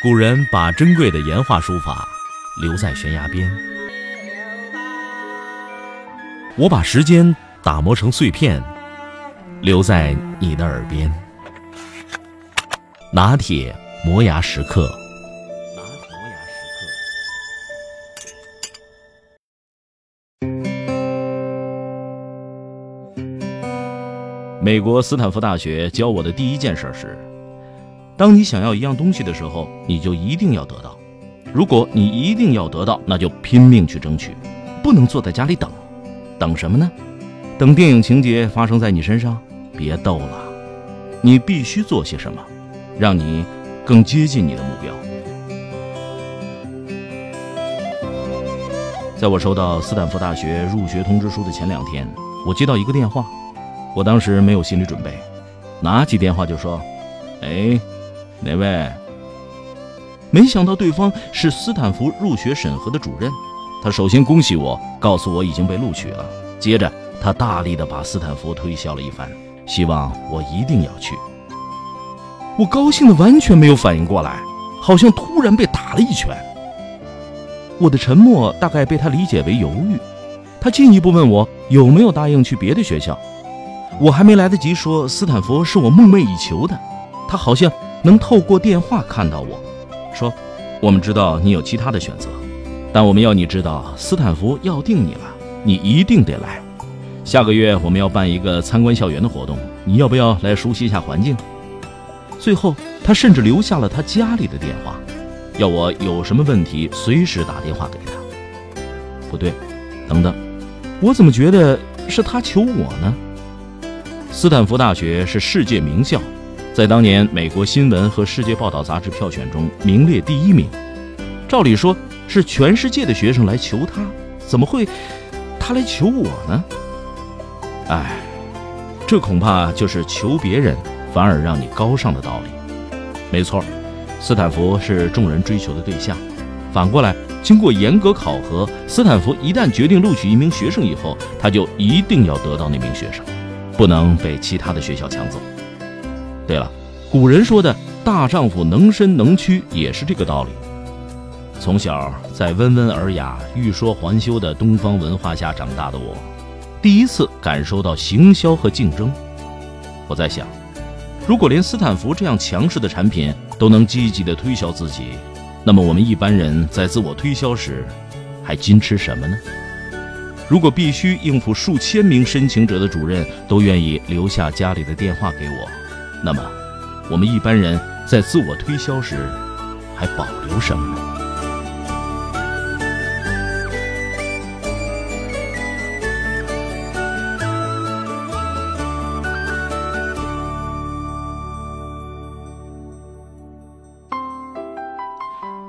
古人把珍贵的岩画书法留在悬崖边，我把时间打磨成碎片，留在你的耳边。拿铁磨牙时刻。美国斯坦福大学教我的第一件事是：当你想要一样东西的时候，你就一定要得到。如果你一定要得到，那就拼命去争取，不能坐在家里等。等什么呢？等电影情节发生在你身上？别逗了，你必须做些什么，让你更接近你的目标。在我收到斯坦福大学入学通知书的前两天，我接到一个电话。我当时没有心理准备，拿起电话就说：“哎，哪位？”没想到对方是斯坦福入学审核的主任。他首先恭喜我，告诉我已经被录取了。接着，他大力的把斯坦福推销了一番，希望我一定要去。我高兴的完全没有反应过来，好像突然被打了一拳。我的沉默大概被他理解为犹豫。他进一步问我有没有答应去别的学校。我还没来得及说斯坦福是我梦寐以求的，他好像能透过电话看到我，说：“我们知道你有其他的选择，但我们要你知道，斯坦福要定你了，你一定得来。下个月我们要办一个参观校园的活动，你要不要来熟悉一下环境？”最后，他甚至留下了他家里的电话，要我有什么问题随时打电话给他。不对，等等，我怎么觉得是他求我呢？斯坦福大学是世界名校，在当年美国新闻和世界报道杂志票选中名列第一名。照理说是全世界的学生来求他，怎么会他来求我呢？哎，这恐怕就是求别人反而让你高尚的道理。没错，斯坦福是众人追求的对象。反过来，经过严格考核，斯坦福一旦决定录取一名学生以后，他就一定要得到那名学生。不能被其他的学校抢走。对了，古人说的大丈夫能伸能屈也是这个道理。从小在温文尔雅、欲说还休的东方文化下长大的我，第一次感受到行销和竞争。我在想，如果连斯坦福这样强势的产品都能积极的推销自己，那么我们一般人在自我推销时，还矜持什么呢？如果必须应付数千名申请者的主任都愿意留下家里的电话给我，那么我们一般人在自我推销时还保留什么呢？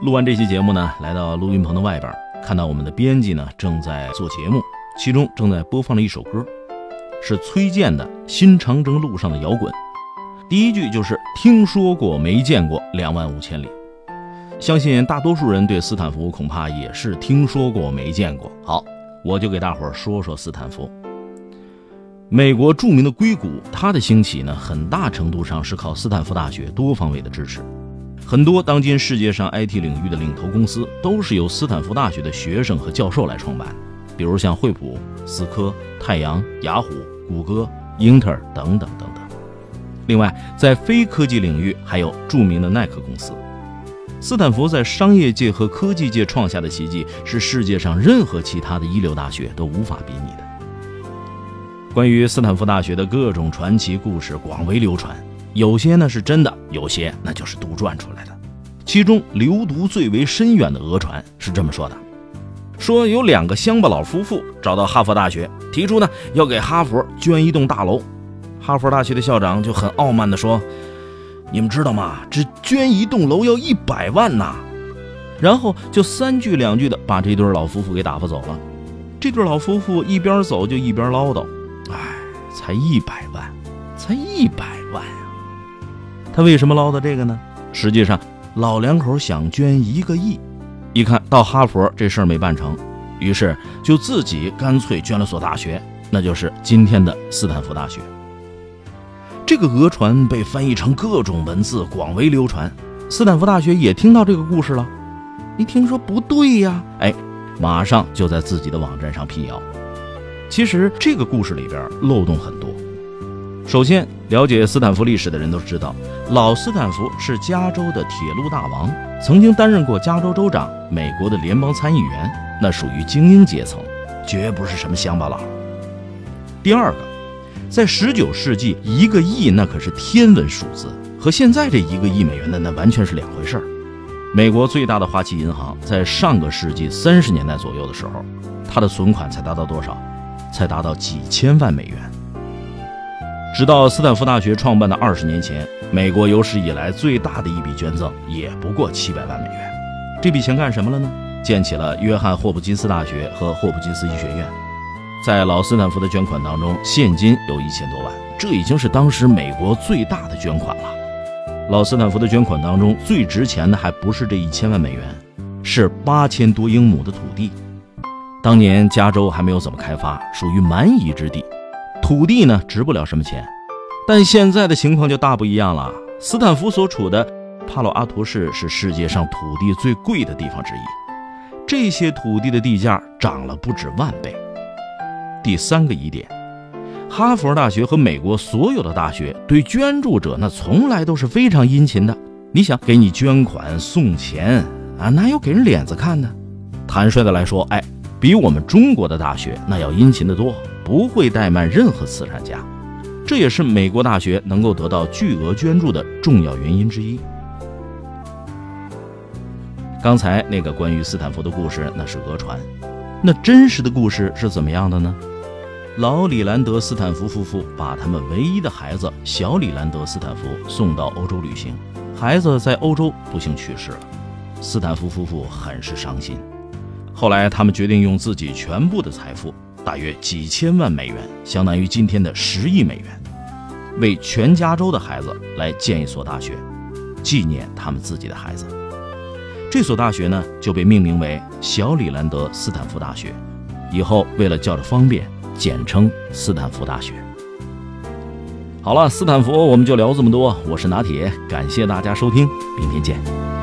录完这期节目呢，来到录音棚的外边。看到我们的编辑呢正在做节目，其中正在播放了一首歌，是崔健的《新长征路上的摇滚》。第一句就是听说过没见过两万五千里，相信大多数人对斯坦福恐怕也是听说过没见过。好，我就给大伙儿说说斯坦福。美国著名的硅谷，它的兴起呢，很大程度上是靠斯坦福大学多方位的支持。很多当今世界上 IT 领域的领头公司都是由斯坦福大学的学生和教授来创办，比如像惠普、思科、太阳、雅虎、谷歌、英特尔等等。另外，在非科技领域还有著名的耐克公司。斯坦福在商业界和科技界创下的奇迹，是世界上任何其他的一流大学都无法比拟的。关于斯坦福大学的各种传奇故事广为流传。有些呢是真的，有些那就是杜撰出来的。其中流毒最为深远的讹传是这么说的：说有两个乡巴佬夫妇找到哈佛大学，提出呢要给哈佛捐一栋大楼。哈佛大学的校长就很傲慢地说：“你们知道吗？只捐一栋楼要一百万呐！”然后就三句两句的把这对老夫妇给打发走了。这对老夫妇一边走就一边唠叨：“哎，才一百万，才一百万呀。”他为什么唠叨这个呢？实际上，老两口想捐一个亿，一看到哈佛这事儿没办成，于是就自己干脆捐了所大学，那就是今天的斯坦福大学。这个讹传被翻译成各种文字，广为流传。斯坦福大学也听到这个故事了，一听说不对呀，哎，马上就在自己的网站上辟谣。其实这个故事里边漏洞很多。首先，了解斯坦福历史的人都知道，老斯坦福是加州的铁路大王，曾经担任过加州州长、美国的联邦参议员，那属于精英阶层，绝不是什么乡巴佬。第二个，在19世纪，一个亿那可是天文数字，和现在这一个亿美元的那完全是两回事儿。美国最大的花旗银行在上个世纪三十年代左右的时候，它的存款才达到多少？才达到几千万美元。直到斯坦福大学创办的二十年前，美国有史以来最大的一笔捐赠也不过七百万美元。这笔钱干什么了呢？建起了约翰霍普金斯大学和霍普金斯医学院。在老斯坦福的捐款当中，现金有一千多万，这已经是当时美国最大的捐款了。老斯坦福的捐款当中最值钱的还不是这一千万美元，是八千多英亩的土地。当年加州还没有怎么开发，属于蛮夷之地，土地呢值不了什么钱。但现在的情况就大不一样了。斯坦福所处的帕洛阿图市是世界上土地最贵的地方之一，这些土地的地价涨了不止万倍。第三个疑点，哈佛大学和美国所有的大学对捐助者那从来都是非常殷勤的。你想给你捐款送钱啊，哪有给人脸子看呢？坦率的来说，哎。比我们中国的大学那要殷勤的多，不会怠慢任何慈善家，这也是美国大学能够得到巨额捐助的重要原因之一。刚才那个关于斯坦福的故事那是讹传，那真实的故事是怎么样的呢？老李兰德·斯坦福夫妇把他们唯一的孩子小李兰德·斯坦福送到欧洲旅行，孩子在欧洲不幸去世了，斯坦福夫妇很是伤心。后来，他们决定用自己全部的财富，大约几千万美元，相当于今天的十亿美元，为全加州的孩子来建一所大学，纪念他们自己的孩子。这所大学呢，就被命名为小李兰德斯坦福大学，以后为了叫着方便，简称斯坦福大学。好了，斯坦福我们就聊这么多，我是拿铁，感谢大家收听，明天见。